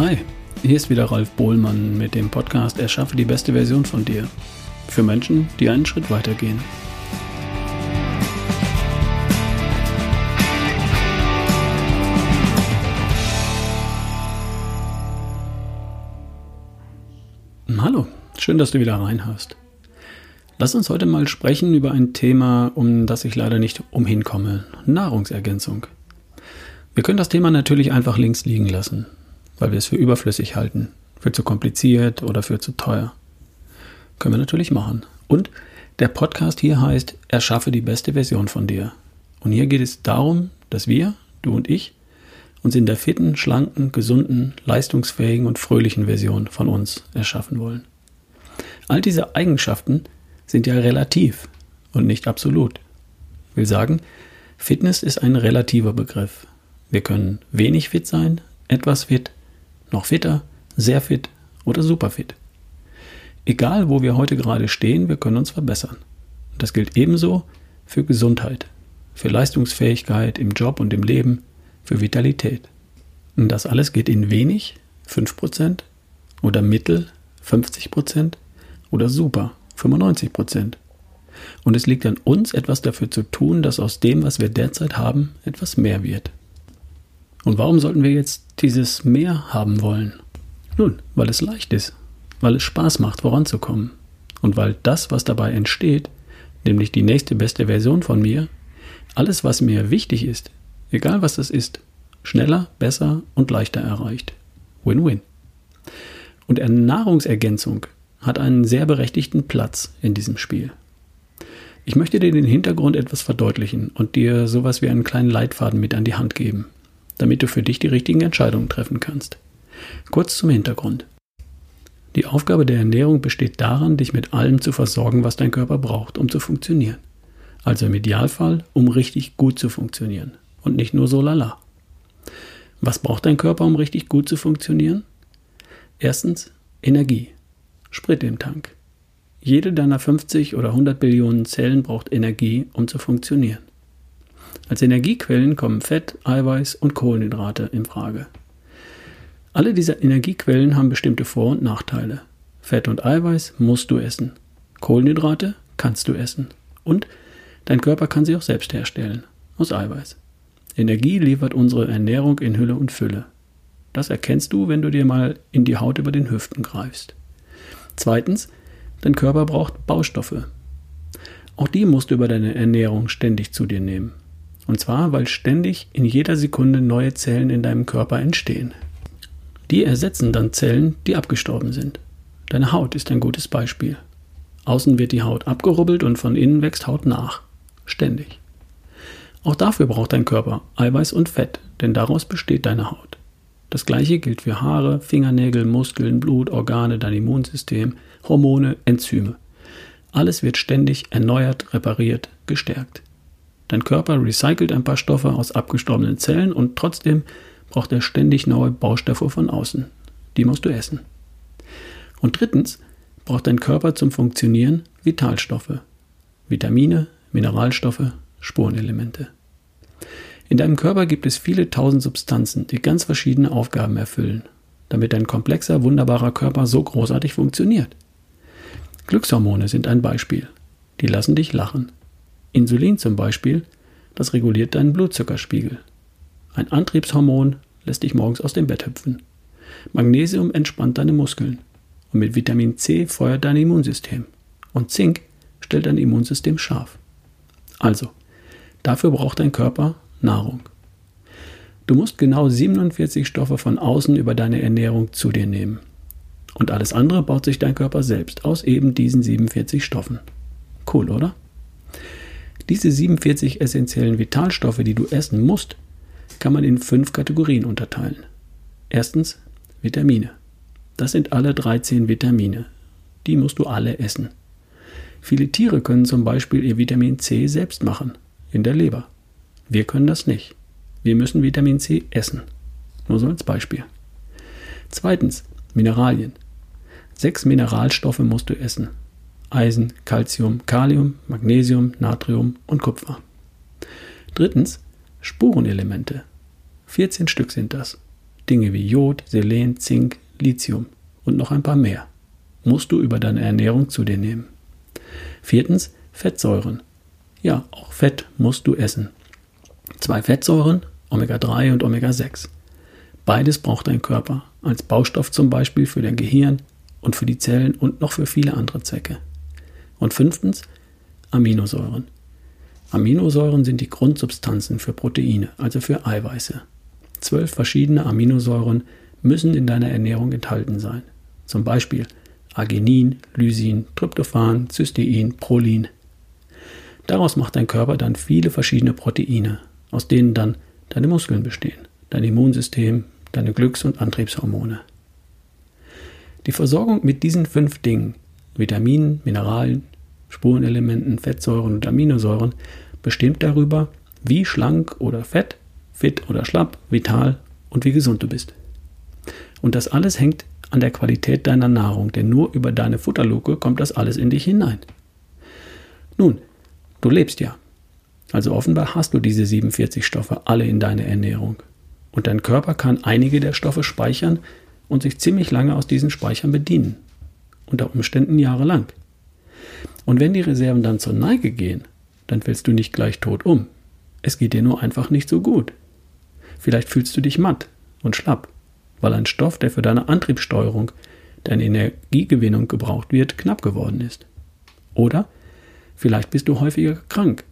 Hi, hier ist wieder Ralf Bohlmann mit dem Podcast Erschaffe die beste Version von dir. Für Menschen, die einen Schritt weitergehen. Hallo, schön, dass du wieder reinhörst. Lass uns heute mal sprechen über ein Thema, um das ich leider nicht umhin komme. Nahrungsergänzung. Wir können das Thema natürlich einfach links liegen lassen weil wir es für überflüssig halten, für zu kompliziert oder für zu teuer. Können wir natürlich machen. Und der Podcast hier heißt Erschaffe die beste Version von dir. Und hier geht es darum, dass wir, du und ich, uns in der fitten, schlanken, gesunden, leistungsfähigen und fröhlichen Version von uns erschaffen wollen. All diese Eigenschaften sind ja relativ und nicht absolut. Ich will sagen, Fitness ist ein relativer Begriff. Wir können wenig fit sein, etwas fit noch fitter, sehr fit oder super fit. Egal, wo wir heute gerade stehen, wir können uns verbessern. Das gilt ebenso für Gesundheit, für Leistungsfähigkeit im Job und im Leben, für Vitalität. Und das alles geht in wenig, 5%, oder mittel, 50%, oder super, 95%. Und es liegt an uns, etwas dafür zu tun, dass aus dem, was wir derzeit haben, etwas mehr wird. Und warum sollten wir jetzt dieses Mehr haben wollen? Nun, weil es leicht ist, weil es Spaß macht, voranzukommen und weil das, was dabei entsteht, nämlich die nächste beste Version von mir, alles, was mir wichtig ist, egal was das ist, schneller, besser und leichter erreicht. Win-win. Und Nahrungsergänzung hat einen sehr berechtigten Platz in diesem Spiel. Ich möchte dir den Hintergrund etwas verdeutlichen und dir sowas wie einen kleinen Leitfaden mit an die Hand geben damit du für dich die richtigen Entscheidungen treffen kannst. Kurz zum Hintergrund. Die Aufgabe der Ernährung besteht darin, dich mit allem zu versorgen, was dein Körper braucht, um zu funktionieren. Also im Idealfall, um richtig gut zu funktionieren und nicht nur so lala. Was braucht dein Körper, um richtig gut zu funktionieren? Erstens Energie. Sprit im Tank. Jede deiner 50 oder 100 Billionen Zellen braucht Energie, um zu funktionieren. Als Energiequellen kommen Fett, Eiweiß und Kohlenhydrate in Frage. Alle diese Energiequellen haben bestimmte Vor- und Nachteile. Fett und Eiweiß musst du essen. Kohlenhydrate kannst du essen. Und dein Körper kann sie auch selbst herstellen, aus Eiweiß. Energie liefert unsere Ernährung in Hülle und Fülle. Das erkennst du, wenn du dir mal in die Haut über den Hüften greifst. Zweitens, dein Körper braucht Baustoffe. Auch die musst du über deine Ernährung ständig zu dir nehmen. Und zwar, weil ständig in jeder Sekunde neue Zellen in deinem Körper entstehen. Die ersetzen dann Zellen, die abgestorben sind. Deine Haut ist ein gutes Beispiel. Außen wird die Haut abgerubbelt und von innen wächst Haut nach. Ständig. Auch dafür braucht dein Körper Eiweiß und Fett, denn daraus besteht deine Haut. Das gleiche gilt für Haare, Fingernägel, Muskeln, Blut, Organe, dein Immunsystem, Hormone, Enzyme. Alles wird ständig erneuert, repariert, gestärkt. Dein Körper recycelt ein paar Stoffe aus abgestorbenen Zellen und trotzdem braucht er ständig neue Baustoffe von außen. Die musst du essen. Und drittens braucht dein Körper zum Funktionieren Vitalstoffe, Vitamine, Mineralstoffe, Spurenelemente. In deinem Körper gibt es viele tausend Substanzen, die ganz verschiedene Aufgaben erfüllen, damit dein komplexer, wunderbarer Körper so großartig funktioniert. Glückshormone sind ein Beispiel. Die lassen dich lachen. Insulin zum Beispiel, das reguliert deinen Blutzuckerspiegel. Ein Antriebshormon lässt dich morgens aus dem Bett hüpfen. Magnesium entspannt deine Muskeln. Und mit Vitamin C feuert dein Immunsystem. Und Zink stellt dein Immunsystem scharf. Also, dafür braucht dein Körper Nahrung. Du musst genau 47 Stoffe von außen über deine Ernährung zu dir nehmen. Und alles andere baut sich dein Körper selbst aus eben diesen 47 Stoffen. Cool, oder? Diese 47 essentiellen Vitalstoffe, die du essen musst, kann man in fünf Kategorien unterteilen. Erstens Vitamine. Das sind alle 13 Vitamine. Die musst du alle essen. Viele Tiere können zum Beispiel ihr Vitamin C selbst machen, in der Leber. Wir können das nicht. Wir müssen Vitamin C essen. Nur so als Beispiel. Zweitens Mineralien. Sechs Mineralstoffe musst du essen. Eisen, Calcium, Kalium, Magnesium, Natrium und Kupfer. Drittens Spurenelemente. 14 Stück sind das. Dinge wie Jod, Selen, Zink, Lithium und noch ein paar mehr musst du über deine Ernährung zu dir nehmen. Viertens, Fettsäuren. Ja, auch Fett musst du essen. Zwei Fettsäuren, Omega-3 und Omega-6. Beides braucht dein Körper, als Baustoff zum Beispiel für dein Gehirn und für die Zellen und noch für viele andere Zwecke. Und fünftens, Aminosäuren. Aminosäuren sind die Grundsubstanzen für Proteine, also für Eiweiße. Zwölf verschiedene Aminosäuren müssen in deiner Ernährung enthalten sein. Zum Beispiel Arginin, Lysin, Tryptophan, Cystein, Prolin. Daraus macht dein Körper dann viele verschiedene Proteine, aus denen dann deine Muskeln bestehen, dein Immunsystem, deine Glücks- und Antriebshormone. Die Versorgung mit diesen fünf Dingen, Vitaminen, Mineralien, Spurenelementen, Fettsäuren und Aminosäuren, bestimmt darüber, wie schlank oder fett, fit oder schlapp, vital und wie gesund du bist. Und das alles hängt an der Qualität deiner Nahrung, denn nur über deine Futterluke kommt das alles in dich hinein. Nun, du lebst ja. Also offenbar hast du diese 47 Stoffe alle in deiner Ernährung. Und dein Körper kann einige der Stoffe speichern und sich ziemlich lange aus diesen Speichern bedienen. Unter Umständen jahrelang. Und wenn die Reserven dann zur Neige gehen, dann fällst du nicht gleich tot um. Es geht dir nur einfach nicht so gut. Vielleicht fühlst du dich matt und schlapp, weil ein Stoff, der für deine Antriebssteuerung, deine Energiegewinnung gebraucht wird, knapp geworden ist. Oder vielleicht bist du häufiger krank.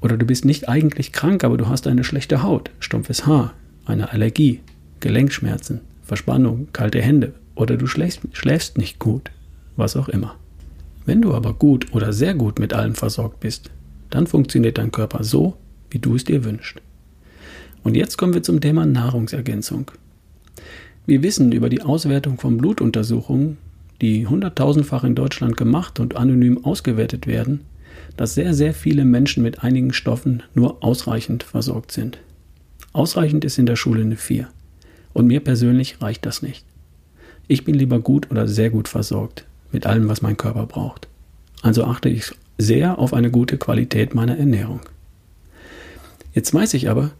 Oder du bist nicht eigentlich krank, aber du hast eine schlechte Haut, stumpfes Haar, eine Allergie, Gelenkschmerzen, Verspannung, kalte Hände oder du schläfst, schläfst nicht gut, was auch immer. Wenn du aber gut oder sehr gut mit allem versorgt bist, dann funktioniert dein Körper so, wie du es dir wünschst. Und jetzt kommen wir zum Thema Nahrungsergänzung. Wir wissen über die Auswertung von Blutuntersuchungen, die hunderttausendfach in Deutschland gemacht und anonym ausgewertet werden, dass sehr, sehr viele Menschen mit einigen Stoffen nur ausreichend versorgt sind. Ausreichend ist in der Schule eine 4. Und mir persönlich reicht das nicht. Ich bin lieber gut oder sehr gut versorgt mit allem, was mein Körper braucht. Also achte ich sehr auf eine gute Qualität meiner Ernährung. Jetzt weiß ich aber,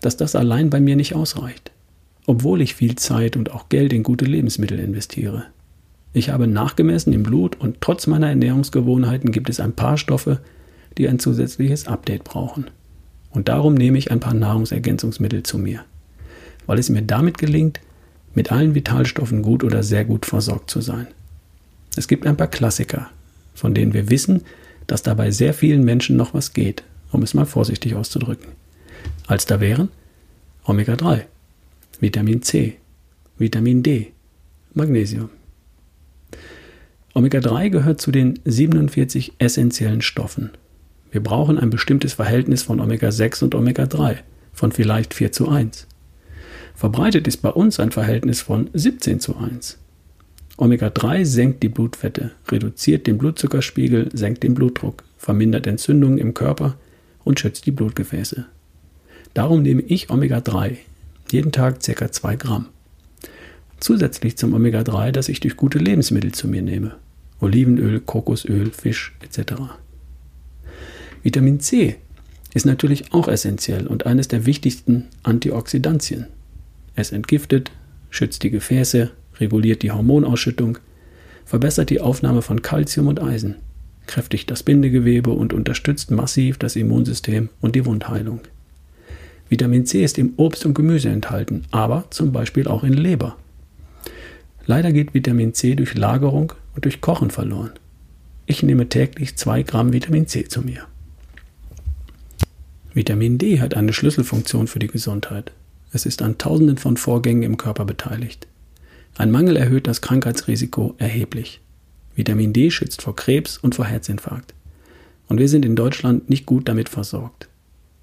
dass das allein bei mir nicht ausreicht obwohl ich viel Zeit und auch Geld in gute Lebensmittel investiere. Ich habe nachgemessen im Blut und trotz meiner Ernährungsgewohnheiten gibt es ein paar Stoffe, die ein zusätzliches Update brauchen. Und darum nehme ich ein paar Nahrungsergänzungsmittel zu mir, weil es mir damit gelingt, mit allen Vitalstoffen gut oder sehr gut versorgt zu sein. Es gibt ein paar Klassiker, von denen wir wissen, dass dabei sehr vielen Menschen noch was geht, um es mal vorsichtig auszudrücken. Als da wären Omega 3, Vitamin C, Vitamin D, Magnesium. Omega-3 gehört zu den 47 essentiellen Stoffen. Wir brauchen ein bestimmtes Verhältnis von Omega-6 und Omega-3 von vielleicht 4 zu 1. Verbreitet ist bei uns ein Verhältnis von 17 zu 1. Omega-3 senkt die Blutfette, reduziert den Blutzuckerspiegel, senkt den Blutdruck, vermindert Entzündungen im Körper und schützt die Blutgefäße. Darum nehme ich Omega-3 jeden Tag ca. 2 Gramm. Zusätzlich zum Omega-3, das ich durch gute Lebensmittel zu mir nehme. Olivenöl, Kokosöl, Fisch etc. Vitamin C ist natürlich auch essentiell und eines der wichtigsten Antioxidantien. Es entgiftet, schützt die Gefäße, reguliert die Hormonausschüttung, verbessert die Aufnahme von Kalzium und Eisen, kräftigt das Bindegewebe und unterstützt massiv das Immunsystem und die Wundheilung. Vitamin C ist im Obst und Gemüse enthalten, aber zum Beispiel auch in Leber. Leider geht Vitamin C durch Lagerung und durch Kochen verloren. Ich nehme täglich 2 Gramm Vitamin C zu mir. Vitamin D hat eine Schlüsselfunktion für die Gesundheit. Es ist an Tausenden von Vorgängen im Körper beteiligt. Ein Mangel erhöht das Krankheitsrisiko erheblich. Vitamin D schützt vor Krebs und vor Herzinfarkt. Und wir sind in Deutschland nicht gut damit versorgt.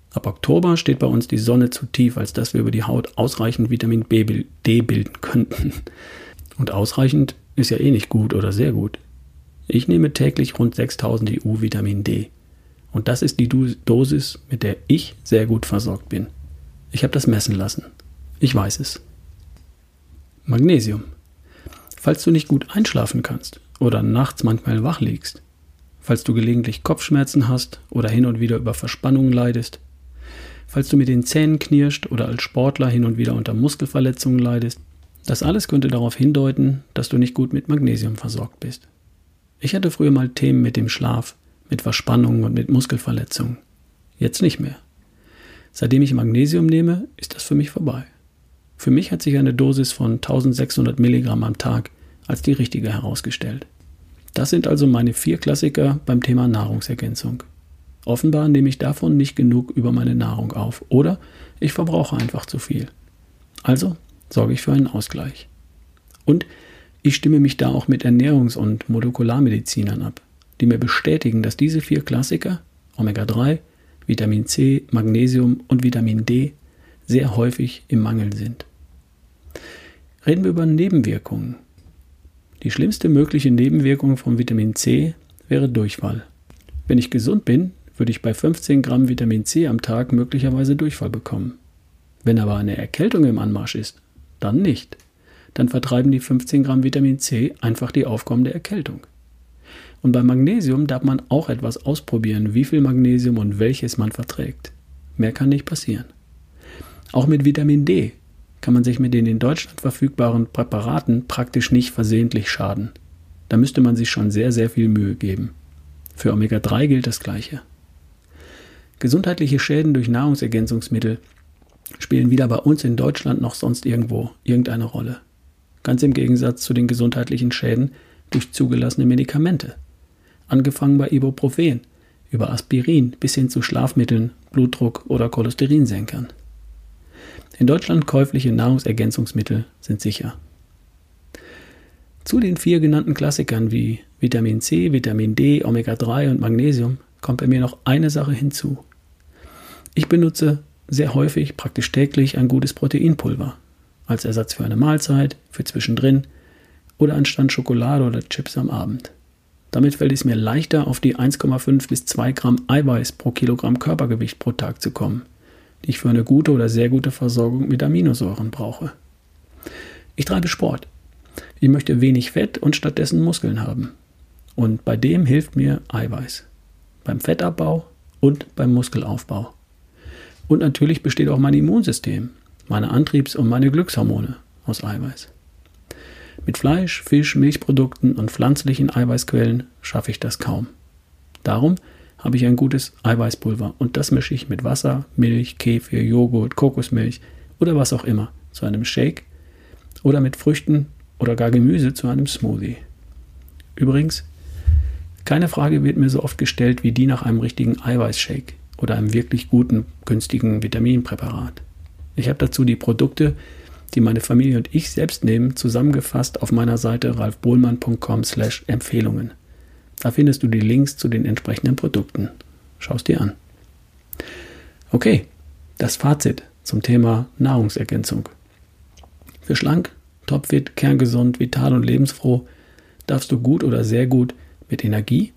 Ab Oktober steht bei uns die Sonne zu tief, als dass wir über die Haut ausreichend Vitamin B, D bilden könnten. Und ausreichend ist ja eh nicht gut oder sehr gut. Ich nehme täglich rund 6000 EU Vitamin D. Und das ist die Dosis, mit der ich sehr gut versorgt bin. Ich habe das messen lassen. Ich weiß es. Magnesium. Falls du nicht gut einschlafen kannst oder nachts manchmal wach liegst, falls du gelegentlich Kopfschmerzen hast oder hin und wieder über Verspannungen leidest, falls du mit den Zähnen knirscht oder als Sportler hin und wieder unter Muskelverletzungen leidest. Das alles könnte darauf hindeuten, dass du nicht gut mit Magnesium versorgt bist. Ich hatte früher mal Themen mit dem Schlaf, mit Verspannungen und mit Muskelverletzungen. Jetzt nicht mehr. Seitdem ich Magnesium nehme, ist das für mich vorbei. Für mich hat sich eine Dosis von 1600 Milligramm am Tag als die richtige herausgestellt. Das sind also meine vier Klassiker beim Thema Nahrungsergänzung. Offenbar nehme ich davon nicht genug über meine Nahrung auf oder ich verbrauche einfach zu viel. Also sorge ich für einen Ausgleich. Und ich stimme mich da auch mit Ernährungs- und Molekularmedizinern ab, die mir bestätigen, dass diese vier Klassiker, Omega-3, Vitamin C, Magnesium und Vitamin D, sehr häufig im Mangel sind. Reden wir über Nebenwirkungen. Die schlimmste mögliche Nebenwirkung von Vitamin C wäre Durchfall. Wenn ich gesund bin, würde ich bei 15 Gramm Vitamin C am Tag möglicherweise Durchfall bekommen. Wenn aber eine Erkältung im Anmarsch ist, dann nicht. Dann vertreiben die 15 Gramm Vitamin C einfach die aufkommende Erkältung. Und beim Magnesium darf man auch etwas ausprobieren, wie viel Magnesium und welches man verträgt. Mehr kann nicht passieren. Auch mit Vitamin D kann man sich mit den in Deutschland verfügbaren Präparaten praktisch nicht versehentlich schaden. Da müsste man sich schon sehr, sehr viel Mühe geben. Für Omega-3 gilt das Gleiche. Gesundheitliche Schäden durch Nahrungsergänzungsmittel spielen weder bei uns in Deutschland noch sonst irgendwo irgendeine Rolle. Ganz im Gegensatz zu den gesundheitlichen Schäden durch zugelassene Medikamente. Angefangen bei Ibuprofen, über Aspirin bis hin zu Schlafmitteln, Blutdruck oder Cholesterinsenkern. In Deutschland käufliche Nahrungsergänzungsmittel sind sicher. Zu den vier genannten Klassikern wie Vitamin C, Vitamin D, Omega-3 und Magnesium kommt bei mir noch eine Sache hinzu. Ich benutze sehr häufig, praktisch täglich, ein gutes Proteinpulver als Ersatz für eine Mahlzeit, für zwischendrin oder anstatt Schokolade oder Chips am Abend. Damit fällt es mir leichter, auf die 1,5 bis 2 Gramm Eiweiß pro Kilogramm Körpergewicht pro Tag zu kommen die ich für eine gute oder sehr gute Versorgung mit Aminosäuren brauche. Ich treibe Sport. Ich möchte wenig Fett und stattdessen Muskeln haben. Und bei dem hilft mir Eiweiß. Beim Fettabbau und beim Muskelaufbau. Und natürlich besteht auch mein Immunsystem, meine Antriebs- und meine Glückshormone aus Eiweiß. Mit Fleisch, Fisch, Milchprodukten und pflanzlichen Eiweißquellen schaffe ich das kaum. Darum habe ich ein gutes Eiweißpulver und das mische ich mit Wasser, Milch, Kefir, Joghurt, Kokosmilch oder was auch immer zu einem Shake oder mit Früchten oder gar Gemüse zu einem Smoothie. Übrigens, keine Frage wird mir so oft gestellt wie die nach einem richtigen Eiweißshake oder einem wirklich guten, günstigen Vitaminpräparat. Ich habe dazu die Produkte, die meine Familie und ich selbst nehmen, zusammengefasst auf meiner Seite ralfbohlmann.com/empfehlungen. Da findest du die Links zu den entsprechenden Produkten. Schau es dir an. Okay, das Fazit zum Thema Nahrungsergänzung. Für schlank, topfit, kerngesund, vital und lebensfroh darfst du gut oder sehr gut mit Energie,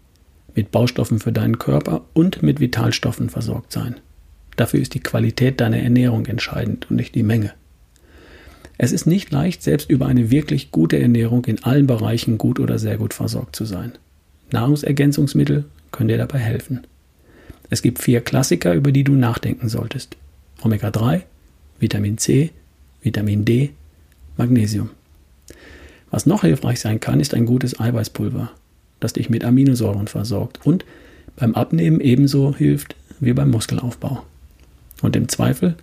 mit Baustoffen für deinen Körper und mit Vitalstoffen versorgt sein. Dafür ist die Qualität deiner Ernährung entscheidend und nicht die Menge. Es ist nicht leicht, selbst über eine wirklich gute Ernährung in allen Bereichen gut oder sehr gut versorgt zu sein. Nahrungsergänzungsmittel können dir dabei helfen. Es gibt vier Klassiker, über die du nachdenken solltest. Omega-3, Vitamin C, Vitamin D, Magnesium. Was noch hilfreich sein kann, ist ein gutes Eiweißpulver, das dich mit Aminosäuren versorgt und beim Abnehmen ebenso hilft wie beim Muskelaufbau. Und im Zweifel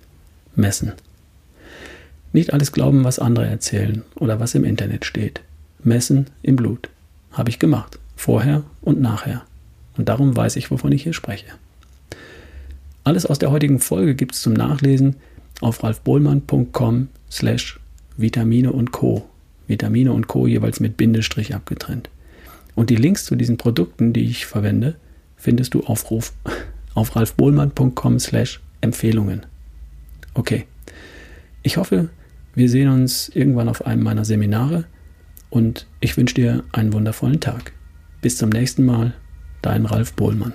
messen. Nicht alles glauben, was andere erzählen oder was im Internet steht. Messen im Blut. Habe ich gemacht vorher und nachher. Und darum weiß ich, wovon ich hier spreche. Alles aus der heutigen Folge gibt es zum Nachlesen auf ralfbohlmann.com slash Vitamine und Co. Vitamine und Co. jeweils mit Bindestrich abgetrennt. Und die Links zu diesen Produkten, die ich verwende, findest du auf, auf ralfbohlmann.com slash Empfehlungen. Okay. Ich hoffe, wir sehen uns irgendwann auf einem meiner Seminare und ich wünsche dir einen wundervollen Tag. Bis zum nächsten Mal, dein Ralf Bohlmann.